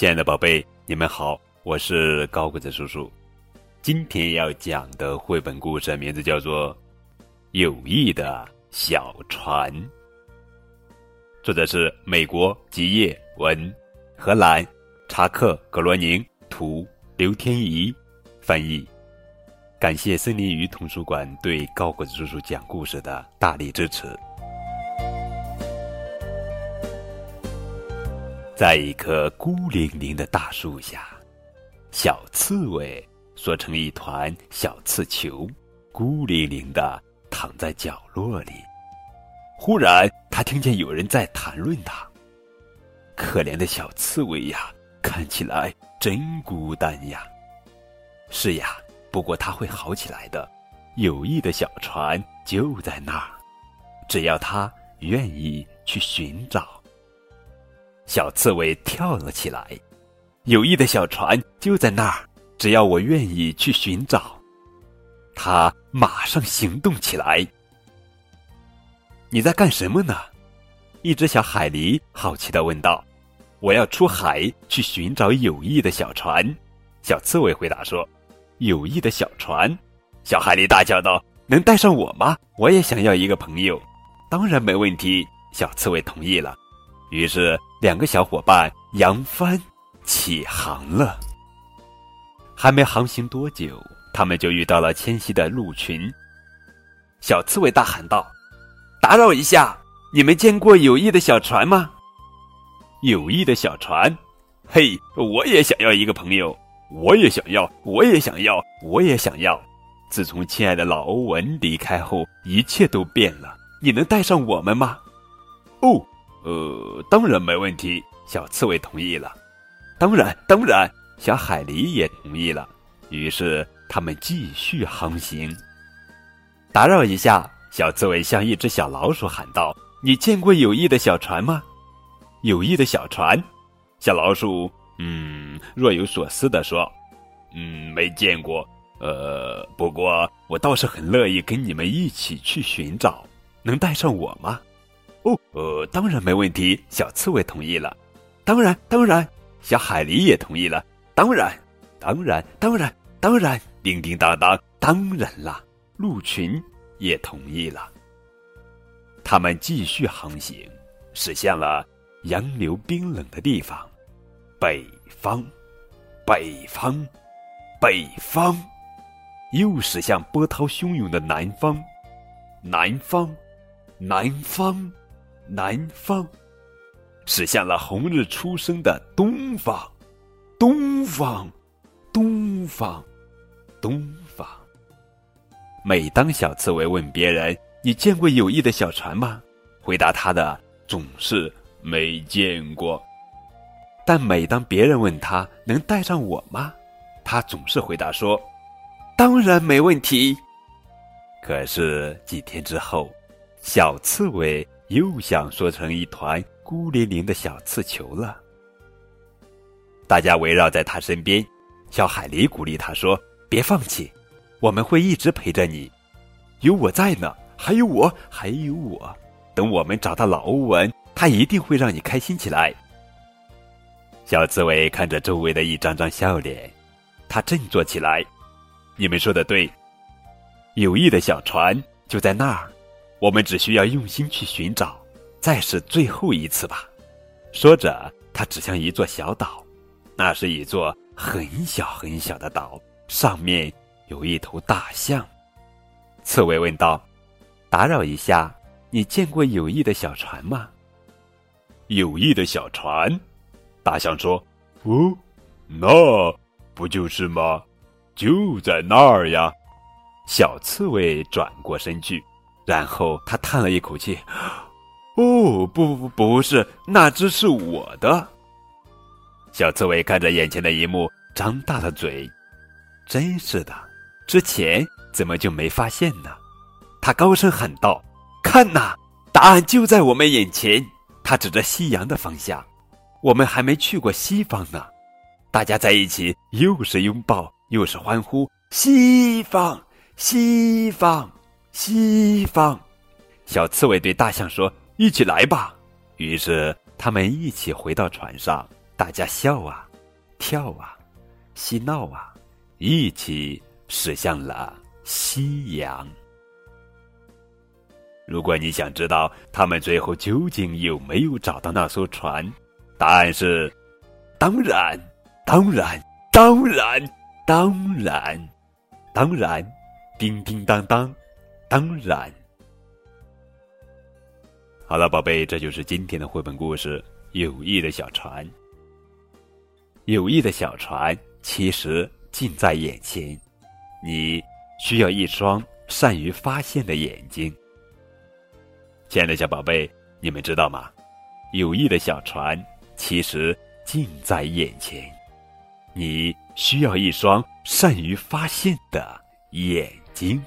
亲爱的宝贝，你们好，我是高个子叔叔。今天要讲的绘本故事名字叫做《友谊的小船》，作者是美国吉叶文，荷兰查克格罗宁图，刘天怡翻译。感谢森林鱼图书馆对高个子叔叔讲故事的大力支持。在一棵孤零零的大树下，小刺猬缩成一团小刺球，孤零零的躺在角落里。忽然，他听见有人在谈论他。可怜的小刺猬呀，看起来真孤单呀。是呀。不过他会好起来的，友谊的小船就在那儿，只要他愿意去寻找。小刺猬跳了起来，友谊的小船就在那儿，只要我愿意去寻找。他马上行动起来。你在干什么呢？一只小海狸好奇的问道。我要出海去寻找友谊的小船。小刺猬回答说。友谊的小船，小海狸大叫道：“能带上我吗？我也想要一个朋友。”当然没问题，小刺猬同意了。于是，两个小伙伴扬帆起航了。还没航行多久，他们就遇到了迁徙的鹿群。小刺猬大喊道：“打扰一下，你们见过友谊的小船吗？”友谊的小船，嘿，我也想要一个朋友。我也想要，我也想要，我也想要。自从亲爱的老欧文离开后，一切都变了。你能带上我们吗？哦，呃，当然没问题。小刺猬同意了。当然，当然，小海狸也同意了。于是他们继续航行。打扰一下，小刺猬向一只小老鼠喊道：“你见过友谊的小船吗？”友谊的小船，小老鼠。嗯，若有所思的说：“嗯，没见过。呃，不过我倒是很乐意跟你们一起去寻找。能带上我吗？”“哦，呃，当然没问题。”小刺猬同意了。“当然，当然。”小海狸也同意了。“当然，当然，当然，当然。”叮叮当当，当然啦！鹿群也同意了。他们继续航行，驶向了洋流冰冷的地方。北方，北方，北方，又驶向波涛汹涌的南方，南方，南方，南方，驶向了红日初升的东方，东方，东方，东方。每当小刺猬问别人：“你见过友谊的小船吗？”回答他的总是没见过。但每当别人问他能带上我吗，他总是回答说：“当然没问题。”可是几天之后，小刺猬又想缩成一团孤零零的小刺球了。大家围绕在他身边，小海狸鼓励他说：“别放弃，我们会一直陪着你，有我在呢，还有我，还有我。等我们找到老欧文，他一定会让你开心起来。”小刺猬看着周围的一张张笑脸，他振作起来。你们说的对，友谊的小船就在那儿，我们只需要用心去寻找。再是最后一次吧。说着，他指向一座小岛，那是一座很小很小的岛，上面有一头大象。刺猬问道：“打扰一下，你见过友谊的小船吗？”友谊的小船。大象说：“哦，那不就是吗？就在那儿呀。”小刺猬转过身去，然后他叹了一口气：“哦，不不不不是，那只是我的。”小刺猬看着眼前的一幕，张大了嘴：“真是的，之前怎么就没发现呢？”他高声喊道：“看呐，答案就在我们眼前！”他指着夕阳的方向。我们还没去过西方呢，大家在一起又是拥抱又是欢呼。西方，西方，西方！小刺猬对大象说：“一起来吧。”于是他们一起回到船上，大家笑啊跳啊，嬉闹啊，一起驶向了夕阳。如果你想知道他们最后究竟有没有找到那艘船，答案是：当然，当然，当然，当然，当然，叮叮当当，当然。好了，宝贝，这就是今天的绘本故事《友谊的小船》。友谊的小船其实近在眼前，你需要一双善于发现的眼睛。亲爱的小宝贝，你们知道吗？友谊的小船其实近在眼前，你需要一双善于发现的眼睛。